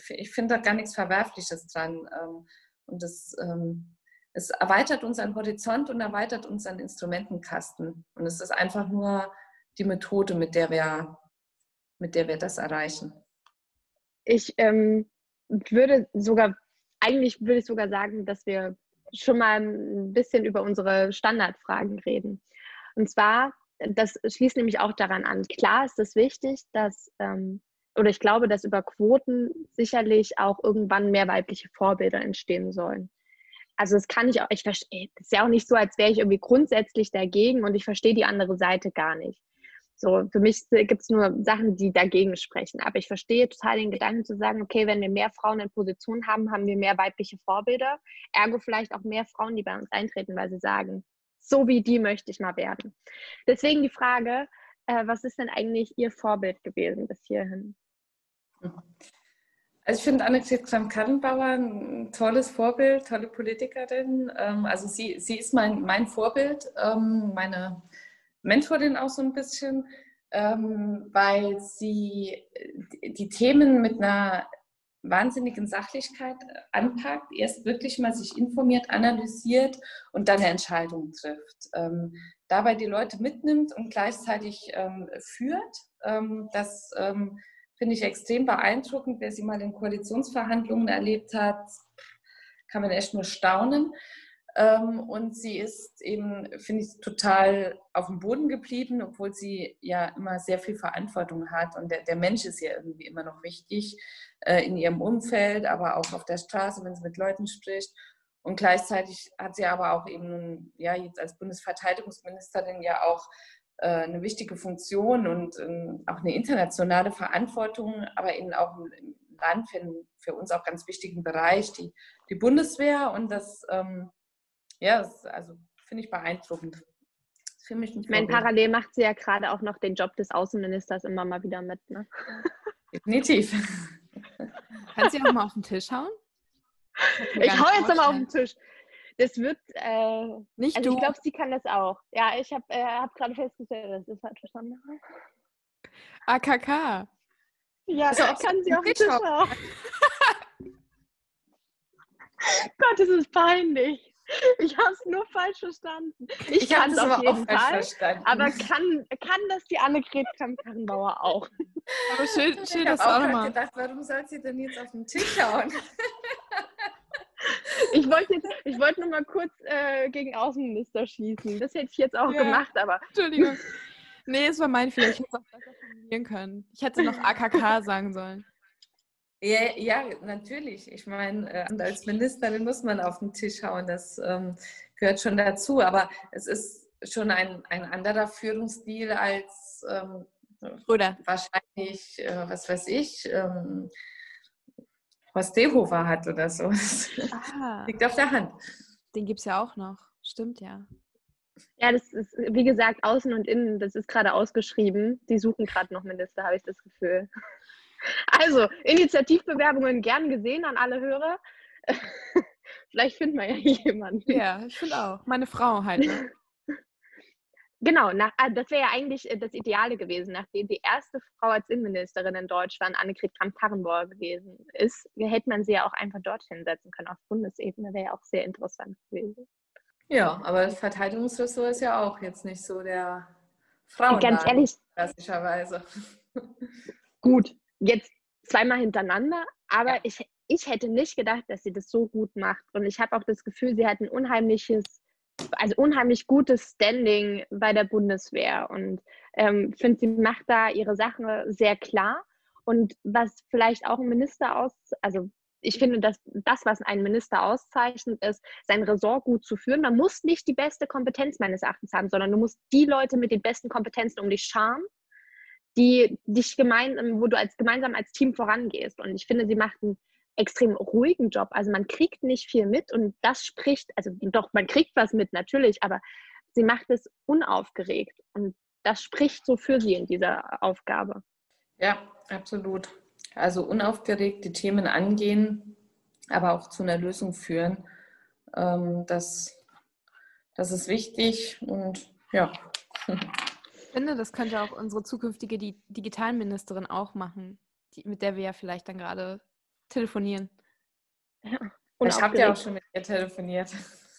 ich finde da gar nichts Verwerfliches dran. Ähm, und das, ähm, es erweitert unseren Horizont und erweitert unseren Instrumentenkasten. Und es ist einfach nur die Methode, mit der wir, mit der wir das erreichen. Ich ähm, würde sogar, eigentlich würde ich sogar sagen, dass wir schon mal ein bisschen über unsere Standardfragen reden. Und zwar, das schließt nämlich auch daran an. Klar ist es wichtig, dass, ähm, oder ich glaube, dass über Quoten sicherlich auch irgendwann mehr weibliche Vorbilder entstehen sollen. Also das kann ich auch, ich verstehe, das ist ja auch nicht so, als wäre ich irgendwie grundsätzlich dagegen und ich verstehe die andere Seite gar nicht. So, für mich gibt es nur Sachen, die dagegen sprechen. Aber ich verstehe total den Gedanken zu sagen, okay, wenn wir mehr Frauen in Position haben, haben wir mehr weibliche Vorbilder. Ergo vielleicht auch mehr Frauen, die bei uns eintreten, weil sie sagen, so wie die möchte ich mal werden. Deswegen die Frage, äh, was ist denn eigentlich Ihr Vorbild gewesen bis hierhin? Also ich finde Annegret Kramp-Karrenbauer ein tolles Vorbild, tolle Politikerin. Ähm, also sie, sie ist mein, mein Vorbild, ähm, meine Mentorin auch so ein bisschen, ähm, weil sie die Themen mit einer wahnsinnigen Sachlichkeit anpackt, erst wirklich mal sich informiert, analysiert und dann eine Entscheidung trifft. Ähm, dabei die Leute mitnimmt und gleichzeitig ähm, führt. Ähm, das ähm, finde ich extrem beeindruckend. Wer sie mal in Koalitionsverhandlungen erlebt hat, kann man echt nur staunen. Ähm, und sie ist eben, finde ich, total auf dem Boden geblieben, obwohl sie ja immer sehr viel Verantwortung hat. Und der, der Mensch ist ja irgendwie immer noch wichtig äh, in ihrem Umfeld, aber auch auf der Straße, wenn sie mit Leuten spricht. Und gleichzeitig hat sie aber auch eben, ja, jetzt als Bundesverteidigungsministerin ja auch äh, eine wichtige Funktion und ähm, auch eine internationale Verantwortung, aber eben auch ein Land für, für uns auch ganz wichtigen Bereich, die, die Bundeswehr. Und das, ähm, ja, das, also finde ich beeindruckend. Für mich ich meine, parallel macht sie ja gerade auch noch den Job des Außenministers immer mal wieder mit. Ne? Definitiv. [LAUGHS] Kannst du auch mal auf den Tisch hauen? Ich hau jetzt nochmal auf den Tisch. Das wird. Äh, nicht also du. Ich glaube, sie kann das auch. Ja, ich habe äh, hab gerade festgestellt, dass das halt verstanden AKK. Ja, also, kann sie auf den Tisch hauen. [LAUGHS] Gott, das ist peinlich. Ich habe es nur falsch verstanden. Ich, ich kann es auf jeden Fall, verstanden. aber kann, kann das die Annegret Kramp-Karrenbauer auch? Aber schön, schön dass auch nochmal... gedacht, warum soll sie denn jetzt auf den Tisch hauen? [LAUGHS] ich wollte jetzt, ich wollte nur mal kurz äh, gegen Außenminister schießen. Das hätte ich jetzt auch ja. gemacht, aber. Entschuldigung. Nee, es war mein Fehler. Ich hätte es auch besser formulieren können. Ich hätte noch AKK sagen sollen. Ja, ja, natürlich. Ich meine, äh, als Ministerin muss man auf den Tisch hauen. Das ähm, gehört schon dazu. Aber es ist schon ein, ein anderer Führungsstil als ähm, Oder? wahrscheinlich, äh, was weiß ich, ähm, Horst Seehofer hat oder so. Ah. [LAUGHS] liegt auf der Hand. Den gibt es ja auch noch. Stimmt ja. Ja, das ist, wie gesagt, Außen und Innen, das ist gerade ausgeschrieben. Die suchen gerade noch Minister, habe ich das Gefühl. Also, Initiativbewerbungen gern gesehen an alle Hörer. [LAUGHS] Vielleicht finden wir ja jemanden. Ja, ich finde auch. Meine Frau halt. Ne? [LAUGHS] Genau, nach, ah, das wäre ja eigentlich äh, das Ideale gewesen, nachdem die erste Frau als Innenministerin in Deutschland Annegret Kramp-Karrenbauer gewesen ist, hätte man sie ja auch einfach dorthin setzen können auf Bundesebene, wäre ja auch sehr interessant gewesen. Ja, aber das Verteidigungsressort ist ja auch jetzt nicht so der Frauen. Ganz ehrlich. Klassischerweise. [LAUGHS] Gut, jetzt zweimal hintereinander, aber ja. ich, ich hätte nicht gedacht, dass sie das so gut macht. Und ich habe auch das Gefühl, sie hat ein unheimliches also unheimlich gutes Standing bei der Bundeswehr und ähm, finde, sie macht da ihre Sachen sehr klar. Und was vielleicht auch ein Minister aus, also ich finde, dass das, was einen Minister auszeichnet, ist, sein Ressort gut zu führen. Man muss nicht die beste Kompetenz meines Erachtens haben, sondern du musst die Leute mit den besten Kompetenzen um dich scharen, die dich gemeinsam, wo du als gemeinsam als Team vorangehst. Und ich finde, sie macht einen extrem ruhigen Job. Also man kriegt nicht viel mit und das spricht, also doch, man kriegt was mit natürlich, aber sie macht es unaufgeregt und das spricht so für sie in dieser Aufgabe. Ja, absolut. Also unaufgeregt die Themen angehen, aber auch zu einer Lösung führen. Ähm, das, das ist wichtig und ja. [LAUGHS] Ich finde, das könnte auch unsere zukünftige Digitalministerin auch machen, die, mit der wir ja vielleicht dann gerade telefonieren. Ja. ich habe ja auch schon mit ihr telefoniert.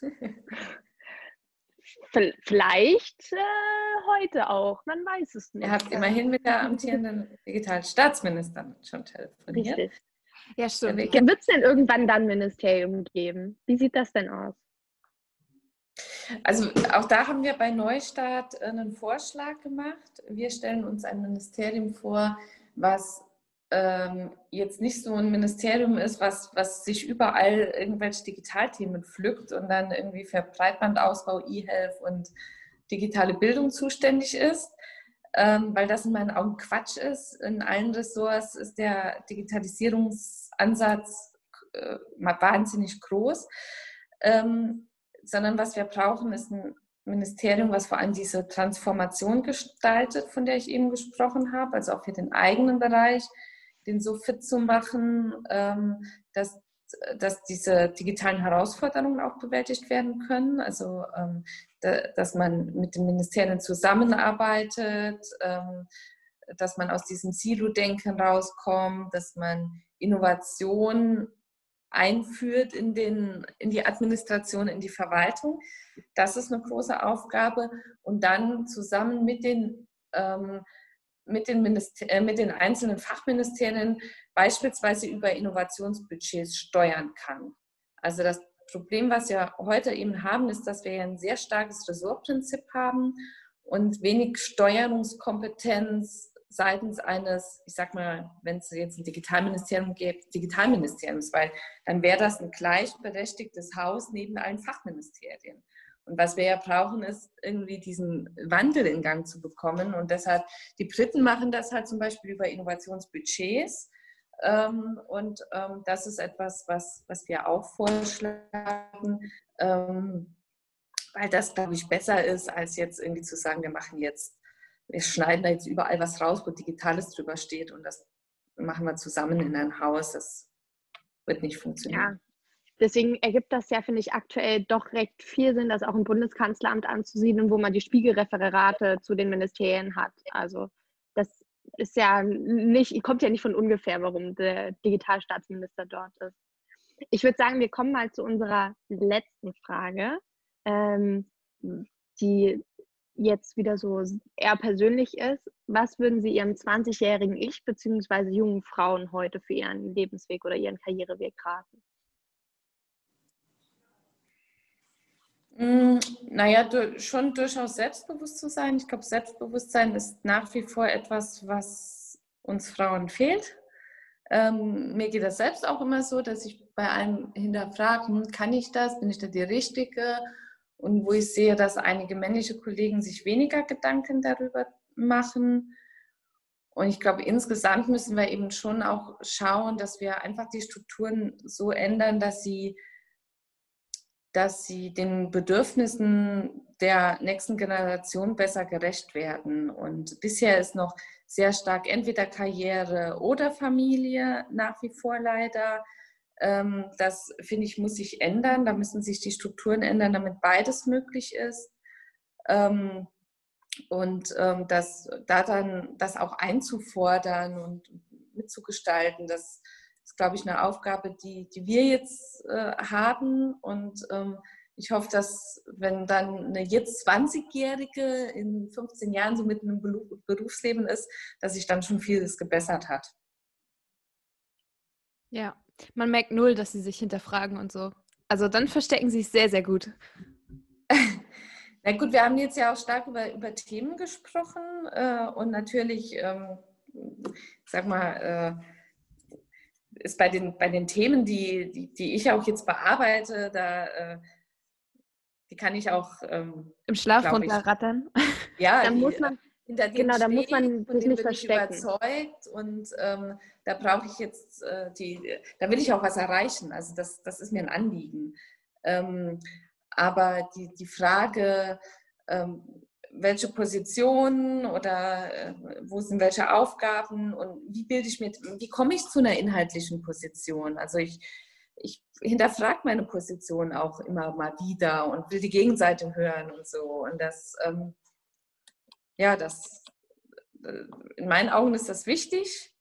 [LAUGHS] Vielleicht äh, heute auch, man weiß es nicht. Ihr habt immerhin mit der amtierenden digitalen Staatsministerin schon telefoniert. Richtig. Ja, stimmt. Wird es denn irgendwann dann ein Ministerium geben? Wie sieht das denn aus? Also auch da haben wir bei Neustart einen Vorschlag gemacht. Wir stellen uns ein Ministerium vor, was ähm, jetzt nicht so ein Ministerium ist, was, was sich überall irgendwelche Digitalthemen pflückt und dann irgendwie für Breitbandausbau, E-Health und digitale Bildung zuständig ist, ähm, weil das in meinen Augen Quatsch ist. In allen Ressorts ist der Digitalisierungsansatz äh, wahnsinnig groß, ähm, sondern was wir brauchen, ist ein Ministerium, was vor allem diese Transformation gestaltet, von der ich eben gesprochen habe, also auch für den eigenen Bereich, den so fit zu machen, ähm, dass, dass diese digitalen Herausforderungen auch bewältigt werden können. Also, ähm, dass man mit den Ministerien zusammenarbeitet, ähm, dass man aus diesem Silo-Denken rauskommt, dass man Innovation einführt in, den, in die Administration, in die Verwaltung. Das ist eine große Aufgabe. Und dann zusammen mit den ähm, mit den, Minister äh, mit den einzelnen Fachministerien beispielsweise über Innovationsbudgets steuern kann. Also das Problem, was wir heute eben haben, ist, dass wir ein sehr starkes Ressortprinzip haben und wenig Steuerungskompetenz seitens eines, ich sag mal, wenn es jetzt ein Digitalministerium gibt, Digitalministeriums, weil dann wäre das ein gleichberechtigtes Haus neben allen Fachministerien. Und was wir ja brauchen, ist irgendwie diesen Wandel in Gang zu bekommen. Und deshalb, die Briten machen das halt zum Beispiel über Innovationsbudgets. Ähm, und ähm, das ist etwas, was, was wir auch vorschlagen, ähm, weil das, glaube ich, besser ist, als jetzt irgendwie zu sagen, wir machen jetzt, wir schneiden da jetzt überall was raus, wo Digitales drüber steht und das machen wir zusammen in ein Haus. Das wird nicht funktionieren. Ja, Deswegen ergibt das ja, finde ich, aktuell doch recht viel Sinn, das auch im Bundeskanzleramt anzusiedeln, wo man die Spiegelreferate zu den Ministerien hat. Also das ist ja nicht, kommt ja nicht von ungefähr, warum der Digitalstaatsminister dort ist. Ich würde sagen, wir kommen mal zu unserer letzten Frage, ähm, die jetzt wieder so eher persönlich ist. Was würden Sie Ihrem 20-jährigen Ich bzw. jungen Frauen heute für ihren Lebensweg oder ihren Karriereweg raten? Mm, naja, schon durchaus selbstbewusst zu sein. Ich glaube, Selbstbewusstsein ist nach wie vor etwas, was uns Frauen fehlt. Ähm, mir geht das selbst auch immer so, dass ich bei einem hinterfrage, hm, kann ich das, bin ich da die Richtige? Und wo ich sehe, dass einige männliche Kollegen sich weniger Gedanken darüber machen. Und ich glaube, insgesamt müssen wir eben schon auch schauen, dass wir einfach die Strukturen so ändern, dass sie dass sie den Bedürfnissen der nächsten Generation besser gerecht werden. Und bisher ist noch sehr stark entweder Karriere oder Familie nach wie vor leider. Ähm, das finde ich, muss sich ändern. Da müssen sich die Strukturen ändern, damit beides möglich ist. Ähm, und ähm, das, da dann das auch einzufordern und mitzugestalten, das ist, glaube ich, eine Aufgabe, die, die wir jetzt äh, haben. Und ich hoffe, dass wenn dann eine jetzt 20-Jährige in 15 Jahren so mitten im Berufsleben ist, dass sich dann schon vieles gebessert hat. Ja, man merkt null, dass sie sich hinterfragen und so. Also dann verstecken sie es sehr, sehr gut. [LAUGHS] Na gut, wir haben jetzt ja auch stark über, über Themen gesprochen äh, und natürlich, ähm, sag mal, äh, ist bei den, bei den Themen, die, die, die ich auch jetzt bearbeite, da äh, die kann ich auch ähm, im Schlaf runterrattern. Ja, [LAUGHS] da muss man hinter genau, da muss man sich nicht verstecken. überzeugt und ähm, da brauche ich jetzt äh, die, da will ich auch was erreichen. Also das, das ist mir ein Anliegen. Ähm, aber die, die Frage, ähm, welche Positionen oder äh, wo sind welche Aufgaben und wie bilde ich mir, wie komme ich zu einer inhaltlichen Position? Also ich, ich hinterfrage meine Position auch immer mal wieder und will die Gegenseite hören und so. Und das, ähm, ja, das, äh, in meinen Augen ist das wichtig.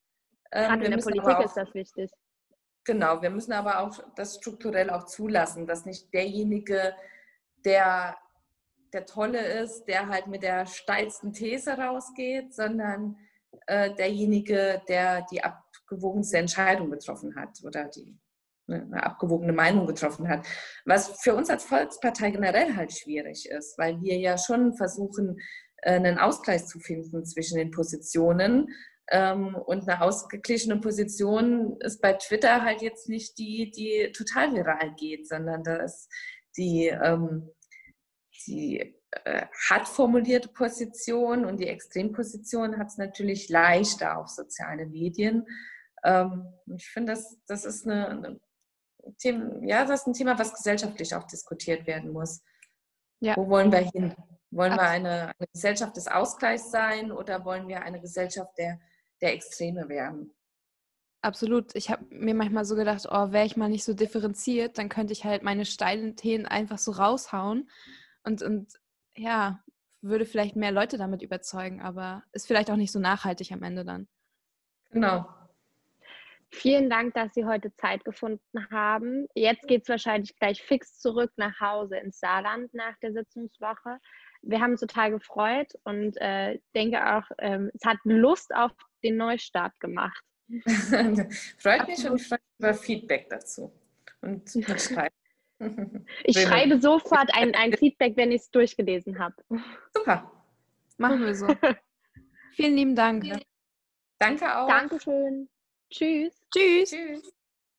Ähm, Gerade in der Politik auch, ist das wichtig. Genau, wir müssen aber auch das strukturell auch zulassen, dass nicht derjenige, der der Tolle ist, der halt mit der steilsten These rausgeht, sondern äh, derjenige, der die abgewogenste Entscheidung getroffen hat oder die ne, eine abgewogene Meinung getroffen hat. Was für uns als Volkspartei generell halt schwierig ist, weil wir ja schon versuchen, einen Ausgleich zu finden zwischen den Positionen. Ähm, und eine ausgeglichene Position ist bei Twitter halt jetzt nicht die, die total viral geht, sondern da ist die ähm, die äh, hat formulierte Position und die Extremposition hat es natürlich leichter auf soziale Medien. Ähm, ich finde, das, das ist eine, eine Thema, ja, das ist ein Thema, was gesellschaftlich auch diskutiert werden muss. Ja. Wo wollen wir hin? Wollen wir eine, eine, Gesellschaft des Ausgleichs sein oder wollen wir eine Gesellschaft der, der Extreme werden? Absolut. Ich habe mir manchmal so gedacht, oh, wäre ich mal nicht so differenziert, dann könnte ich halt meine steilen Themen einfach so raushauen und, und ja, würde vielleicht mehr Leute damit überzeugen, aber ist vielleicht auch nicht so nachhaltig am Ende dann. Genau. Vielen Dank, dass Sie heute Zeit gefunden haben. Jetzt geht es wahrscheinlich gleich fix zurück nach Hause ins Saarland nach der Sitzungswoche. Wir haben uns total gefreut und äh, denke auch, ähm, es hat Lust auf den Neustart gemacht. [LAUGHS] Freut mich und ich freue mich über Feedback dazu und schreiben. [LAUGHS] Ich schreibe sofort ein, [LAUGHS] ein Feedback, wenn ich es durchgelesen habe. Super. Machen wir so. Vielen lieben Dank. Danke auch. Dankeschön. Tschüss. Tschüss. Tschüss.